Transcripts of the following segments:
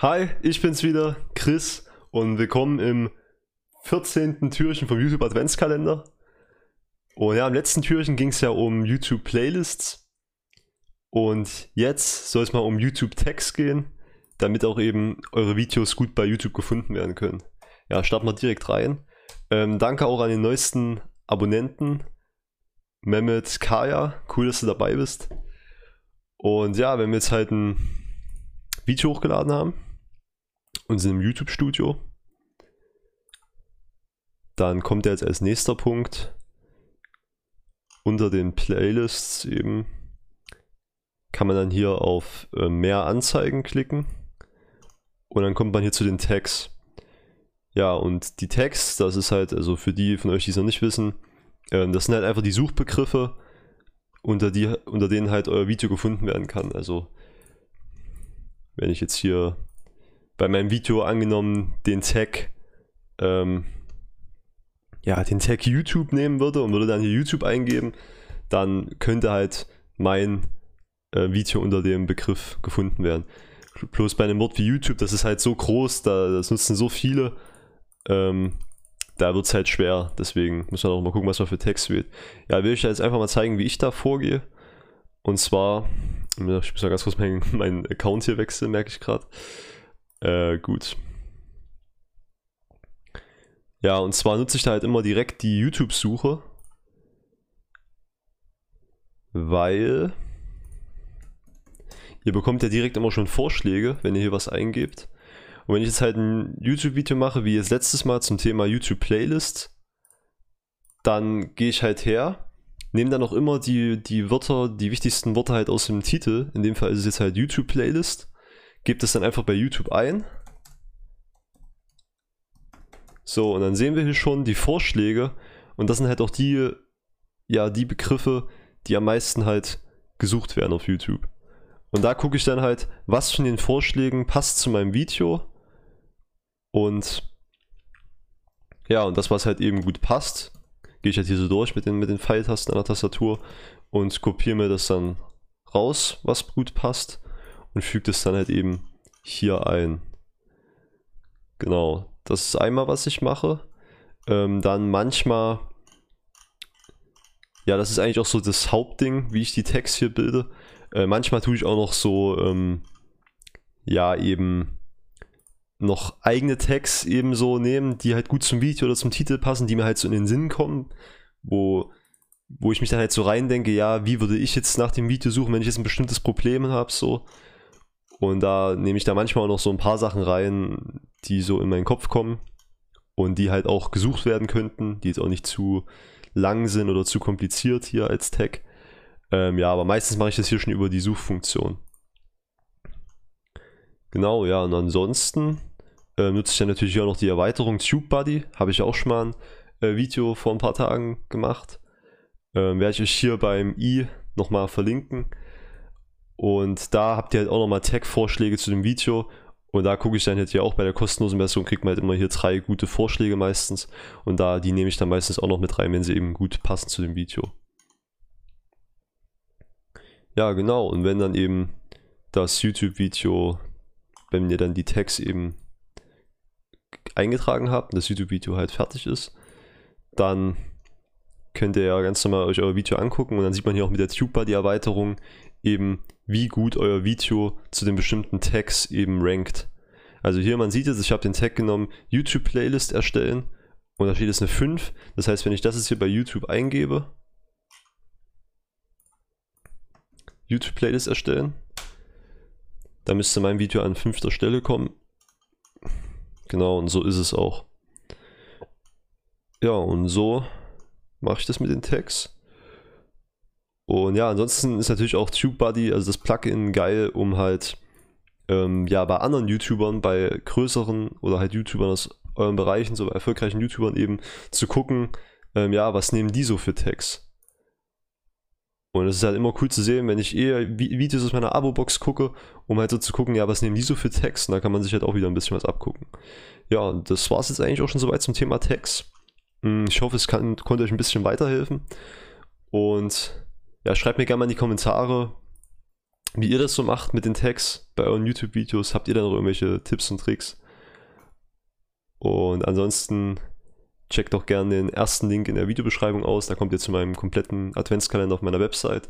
Hi, ich bin's wieder, Chris, und willkommen im 14. Türchen vom YouTube Adventskalender. Und ja, im letzten Türchen ging es ja um YouTube Playlists. Und jetzt soll es mal um YouTube Tags gehen, damit auch eben eure Videos gut bei YouTube gefunden werden können. Ja, starten wir direkt rein. Ähm, danke auch an den neuesten Abonnenten, Mehmet Kaya. Cool, dass du dabei bist. Und ja, wenn wir jetzt halt ein Video hochgeladen haben, und sind im YouTube-Studio. Dann kommt jetzt als nächster Punkt unter den Playlists eben kann man dann hier auf äh, mehr Anzeigen klicken und dann kommt man hier zu den Tags. Ja, und die Tags, das ist halt, also für die von euch, die es noch nicht wissen, äh, das sind halt einfach die Suchbegriffe, unter, die, unter denen halt euer Video gefunden werden kann. Also, wenn ich jetzt hier bei meinem Video angenommen den Tag, ähm, ja, den Tag YouTube nehmen würde und würde dann hier YouTube eingeben, dann könnte halt mein äh, Video unter dem Begriff gefunden werden. Bloß bei einem Wort wie YouTube, das ist halt so groß, da, das nutzen so viele, ähm, da wird es halt schwer. Deswegen muss man auch mal gucken, was man für Text wählt. Ja, will ich jetzt einfach mal zeigen, wie ich da vorgehe. Und zwar, ich muss mal ganz kurz meinen, meinen Account hier wechseln, merke ich gerade. Äh, gut. Ja, und zwar nutze ich da halt immer direkt die YouTube-Suche. Weil ihr bekommt ja direkt immer schon Vorschläge, wenn ihr hier was eingebt. Und wenn ich jetzt halt ein YouTube-Video mache, wie jetzt letztes Mal zum Thema YouTube-Playlist, dann gehe ich halt her, nehme dann auch immer die, die Wörter, die wichtigsten Worte halt aus dem Titel. In dem Fall ist es jetzt halt YouTube-Playlist Gebt es dann einfach bei YouTube ein. So, und dann sehen wir hier schon die Vorschläge. Und das sind halt auch die, ja, die Begriffe, die am meisten halt gesucht werden auf YouTube. Und da gucke ich dann halt, was von den Vorschlägen passt zu meinem Video. Und ja, und das, was halt eben gut passt, gehe ich halt hier so durch mit den, mit den Pfeiltasten an der Tastatur und kopiere mir das dann raus, was gut passt und fügt es dann halt eben hier ein. Genau, das ist einmal, was ich mache. Ähm, dann manchmal, ja, das ist eigentlich auch so das Hauptding, wie ich die Tags hier bilde. Äh, manchmal tue ich auch noch so, ähm, ja, eben noch eigene Tags eben so nehmen, die halt gut zum Video oder zum Titel passen, die mir halt so in den Sinn kommen, wo, wo ich mich dann halt so reindenke, ja, wie würde ich jetzt nach dem Video suchen, wenn ich jetzt ein bestimmtes Problem habe, so. Und da nehme ich da manchmal auch noch so ein paar Sachen rein, die so in meinen Kopf kommen und die halt auch gesucht werden könnten, die jetzt auch nicht zu lang sind oder zu kompliziert hier als Tag. Ähm, ja, aber meistens mache ich das hier schon über die Suchfunktion. Genau, ja, und ansonsten äh, nutze ich dann natürlich auch noch die Erweiterung TubeBuddy. Habe ich auch schon mal ein äh, Video vor ein paar Tagen gemacht. Ähm, werde ich euch hier beim i nochmal verlinken. Und da habt ihr halt auch nochmal Tag-Vorschläge zu dem Video. Und da gucke ich dann halt hier auch bei der kostenlosen Version, kriegt man halt immer hier drei gute Vorschläge meistens. Und da, die nehme ich dann meistens auch noch mit rein, wenn sie eben gut passen zu dem Video. Ja, genau. Und wenn dann eben das YouTube-Video, wenn ihr dann die Tags eben eingetragen habt und das YouTube-Video halt fertig ist, dann könnt ihr ja ganz normal euch euer Video angucken und dann sieht man hier auch mit der TubeBar die Erweiterung eben, wie gut euer Video zu den bestimmten Tags eben rankt. Also hier, man sieht jetzt, ich habe den Tag genommen, YouTube Playlist erstellen und da steht jetzt eine 5. Das heißt, wenn ich das jetzt hier bei YouTube eingebe, YouTube Playlist erstellen, dann müsste mein Video an fünfter Stelle kommen. Genau, und so ist es auch. Ja, und so mache ich das mit den Tags. Und ja, ansonsten ist natürlich auch TubeBuddy, also das Plugin, geil, um halt ähm, ja bei anderen YouTubern, bei größeren oder halt YouTubern aus euren Bereichen, so bei erfolgreichen YouTubern eben zu gucken, ähm, ja, was nehmen die so für Tags. Und es ist halt immer cool zu sehen, wenn ich eher Videos aus meiner Abo-Box gucke, um halt so zu gucken, ja, was nehmen die so für Tags? Und da kann man sich halt auch wieder ein bisschen was abgucken. Ja, das war es jetzt eigentlich auch schon soweit zum Thema Tags. Hm, ich hoffe, es kann, konnte euch ein bisschen weiterhelfen. Und ja, schreibt mir gerne mal in die Kommentare, wie ihr das so macht mit den Tags bei euren YouTube-Videos. Habt ihr da noch irgendwelche Tipps und Tricks? Und ansonsten checkt doch gerne den ersten Link in der Videobeschreibung aus. Da kommt ihr zu meinem kompletten Adventskalender auf meiner Website.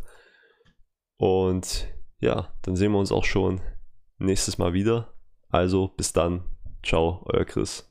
Und ja, dann sehen wir uns auch schon nächstes Mal wieder. Also bis dann. Ciao, euer Chris.